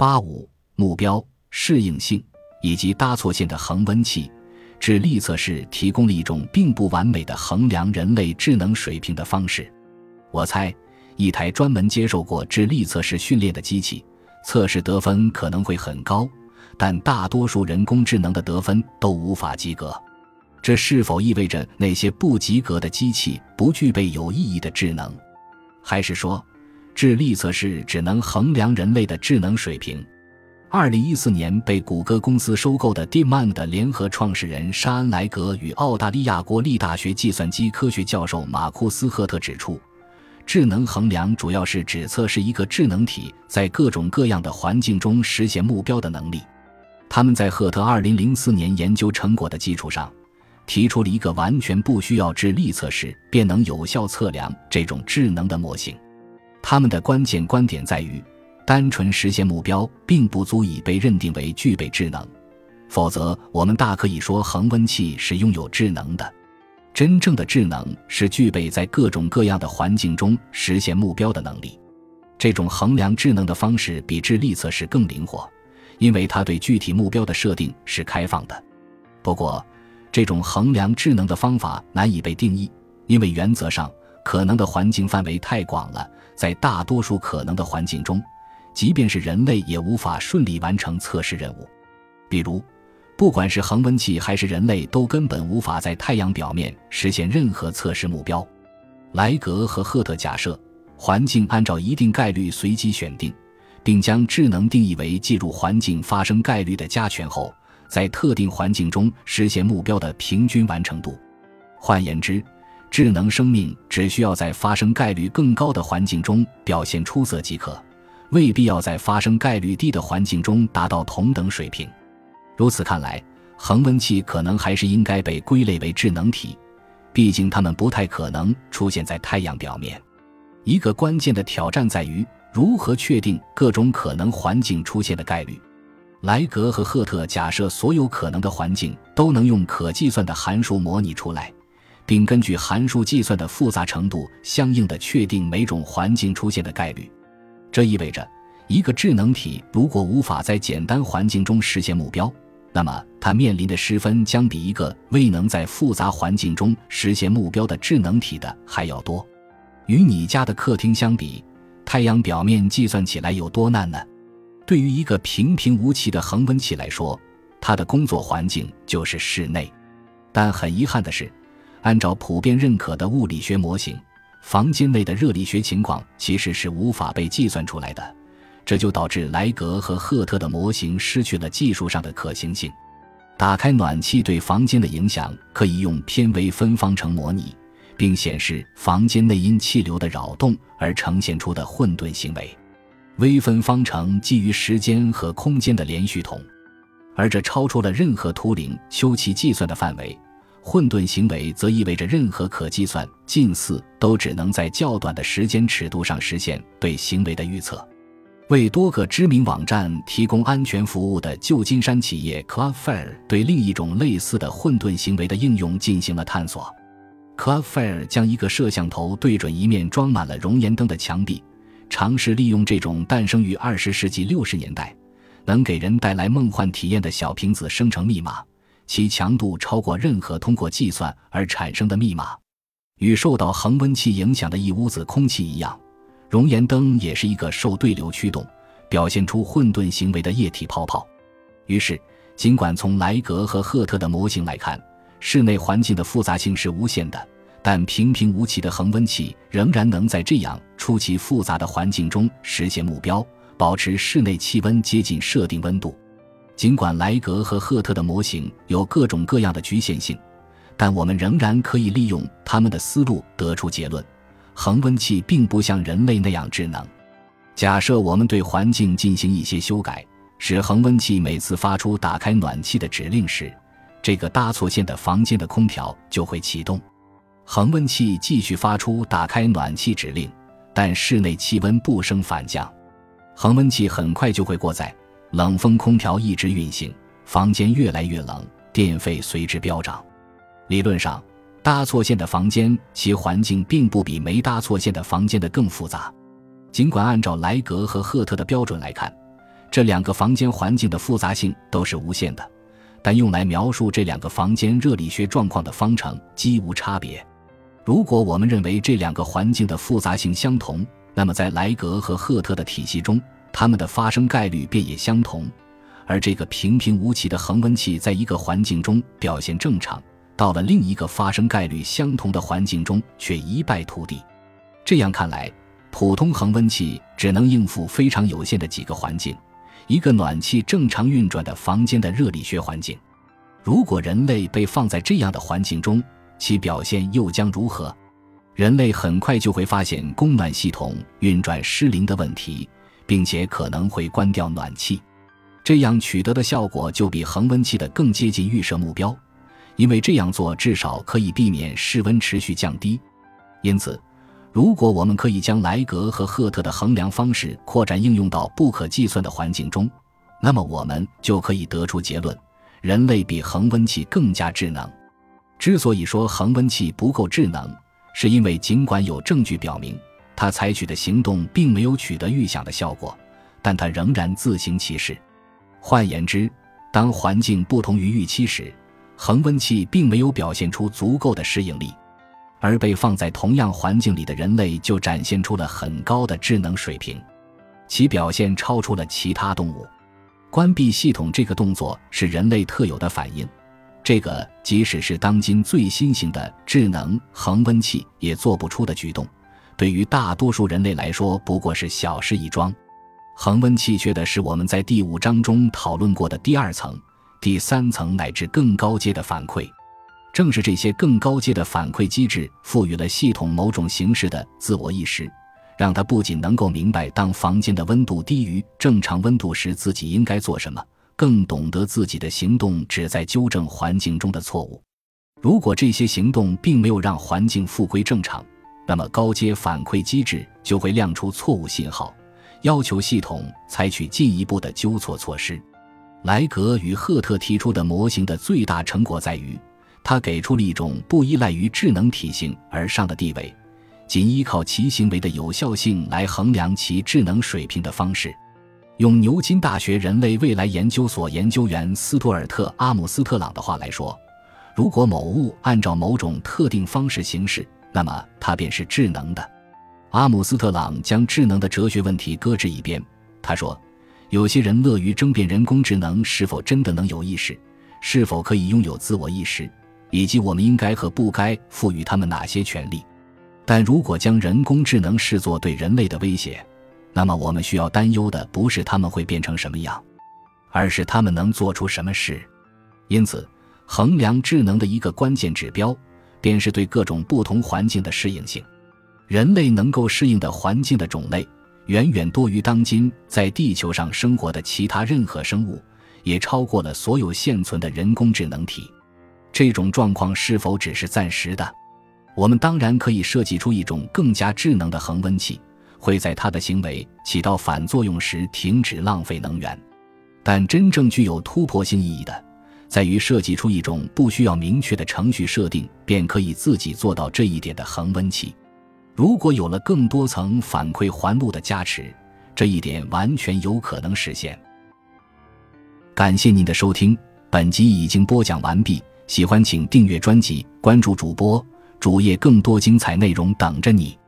八五目标适应性以及搭错线的恒温器智力测试提供了一种并不完美的衡量人类智能水平的方式。我猜，一台专门接受过智力测试训练的机器，测试得分可能会很高，但大多数人工智能的得分都无法及格。这是否意味着那些不及格的机器不具备有意义的智能？还是说？智力测试只能衡量人类的智能水平。二零一四年被谷歌公司收购的 DeepMind 联合创始人沙恩莱格与澳大利亚国立大学计算机科学教授马库斯赫特指出，智能衡量主要是指测试一个智能体在各种各样的环境中实现目标的能力。他们在赫特二零零四年研究成果的基础上，提出了一个完全不需要智力测试便能有效测量这种智能的模型。他们的关键观点在于，单纯实现目标并不足以被认定为具备智能，否则我们大可以说恒温器是拥有智能的。真正的智能是具备在各种各样的环境中实现目标的能力。这种衡量智能的方式比智力测试更灵活，因为它对具体目标的设定是开放的。不过，这种衡量智能的方法难以被定义，因为原则上可能的环境范围太广了。在大多数可能的环境中，即便是人类也无法顺利完成测试任务。比如，不管是恒温器还是人类，都根本无法在太阳表面实现任何测试目标。莱格和赫特假设，环境按照一定概率随机选定，并将智能定义为进入环境发生概率的加权后，在特定环境中实现目标的平均完成度。换言之，智能生命只需要在发生概率更高的环境中表现出色即可，未必要在发生概率低的环境中达到同等水平。如此看来，恒温器可能还是应该被归类为智能体，毕竟它们不太可能出现在太阳表面。一个关键的挑战在于如何确定各种可能环境出现的概率。莱格和赫特假设所有可能的环境都能用可计算的函数模拟出来。并根据函数计算的复杂程度，相应的确定每种环境出现的概率。这意味着，一个智能体如果无法在简单环境中实现目标，那么它面临的失分将比一个未能在复杂环境中实现目标的智能体的还要多。与你家的客厅相比，太阳表面计算起来有多难呢？对于一个平平无奇的恒温器来说，它的工作环境就是室内。但很遗憾的是。按照普遍认可的物理学模型，房间内的热力学情况其实是无法被计算出来的，这就导致莱格和赫特的模型失去了技术上的可行性。打开暖气对房间的影响可以用偏微分方程模拟，并显示房间内因气流的扰动而呈现出的混沌行为。微分方程基于时间和空间的连续统，而这超出了任何图灵修齐计算的范围。混沌行为则意味着任何可计算近似都只能在较短的时间尺度上实现对行为的预测。为多个知名网站提供安全服务的旧金山企业 Cloudflare 对另一种类似的混沌行为的应用进行了探索。Cloudflare 将一个摄像头对准一面装满了熔岩灯的墙壁，尝试利用这种诞生于二十世纪六十年代、能给人带来梦幻体验的小瓶子生成密码。其强度超过任何通过计算而产生的密码。与受到恒温器影响的一屋子空气一样，熔岩灯也是一个受对流驱动、表现出混沌行为的液体泡泡。于是，尽管从莱格和赫特的模型来看，室内环境的复杂性是无限的，但平平无奇的恒温器仍然能在这样出奇复杂的环境中实现目标，保持室内气温接近设定温度。尽管莱格和赫特的模型有各种各样的局限性，但我们仍然可以利用他们的思路得出结论：恒温器并不像人类那样智能。假设我们对环境进行一些修改，使恒温器每次发出打开暖气的指令时，这个搭错线的房间的空调就会启动。恒温器继续发出打开暖气指令，但室内气温不升反降。恒温器很快就会过载。冷风空调一直运行，房间越来越冷，电费随之飙涨。理论上，搭错线的房间其环境并不比没搭错线的房间的更复杂。尽管按照莱格和赫特的标准来看，这两个房间环境的复杂性都是无限的，但用来描述这两个房间热力学状况的方程几无差别。如果我们认为这两个环境的复杂性相同，那么在莱格和赫特的体系中，它们的发生概率便也相同。而这个平平无奇的恒温器在一个环境中表现正常，到了另一个发生概率相同的环境中却一败涂地。这样看来，普通恒温器只能应付非常有限的几个环境：一个暖气正常运转的房间的热力学环境。如果人类被放在这样的环境中，其表现又将如何？人类很快就会发现供暖系统运转失灵的问题，并且可能会关掉暖气。这样取得的效果就比恒温器的更接近预设目标，因为这样做至少可以避免室温持续降低。因此，如果我们可以将莱格和赫特的衡量方式扩展应用到不可计算的环境中，那么我们就可以得出结论：人类比恒温器更加智能。之所以说恒温器不够智能，是因为尽管有证据表明它采取的行动并没有取得预想的效果，但它仍然自行其事。换言之，当环境不同于预期时，恒温器并没有表现出足够的适应力，而被放在同样环境里的人类就展现出了很高的智能水平，其表现超出了其他动物。关闭系统这个动作是人类特有的反应。这个即使是当今最新型的智能恒温器也做不出的举动，对于大多数人类来说不过是小事一桩。恒温器缺的是我们在第五章中讨论过的第二层、第三层乃至更高阶的反馈。正是这些更高阶的反馈机制赋予了系统某种形式的自我意识，让它不仅能够明白当房间的温度低于正常温度时自己应该做什么。更懂得自己的行动旨在纠正环境中的错误。如果这些行动并没有让环境复归正常，那么高阶反馈机制就会亮出错误信号，要求系统采取进一步的纠错措施。莱格与赫特提出的模型的最大成果在于，他给出了一种不依赖于智能体型而上的地位，仅依靠其行为的有效性来衡量其智能水平的方式。用牛津大学人类未来研究所研究员斯图尔特·阿姆斯特朗的话来说，如果某物按照某种特定方式行事，那么它便是智能的。阿姆斯特朗将智能的哲学问题搁置一边，他说：“有些人乐于争辩人工智能是否真的能有意识，是否可以拥有自我意识，以及我们应该和不该赋予他们哪些权利。但如果将人工智能视作对人类的威胁，”那么，我们需要担忧的不是他们会变成什么样，而是他们能做出什么事。因此，衡量智能的一个关键指标，便是对各种不同环境的适应性。人类能够适应的环境的种类，远远多于当今在地球上生活的其他任何生物，也超过了所有现存的人工智能体。这种状况是否只是暂时的？我们当然可以设计出一种更加智能的恒温器。会在它的行为起到反作用时停止浪费能源，但真正具有突破性意义的，在于设计出一种不需要明确的程序设定便可以自己做到这一点的恒温器。如果有了更多层反馈环路的加持，这一点完全有可能实现。感谢您的收听，本集已经播讲完毕。喜欢请订阅专辑，关注主播主页，更多精彩内容等着你。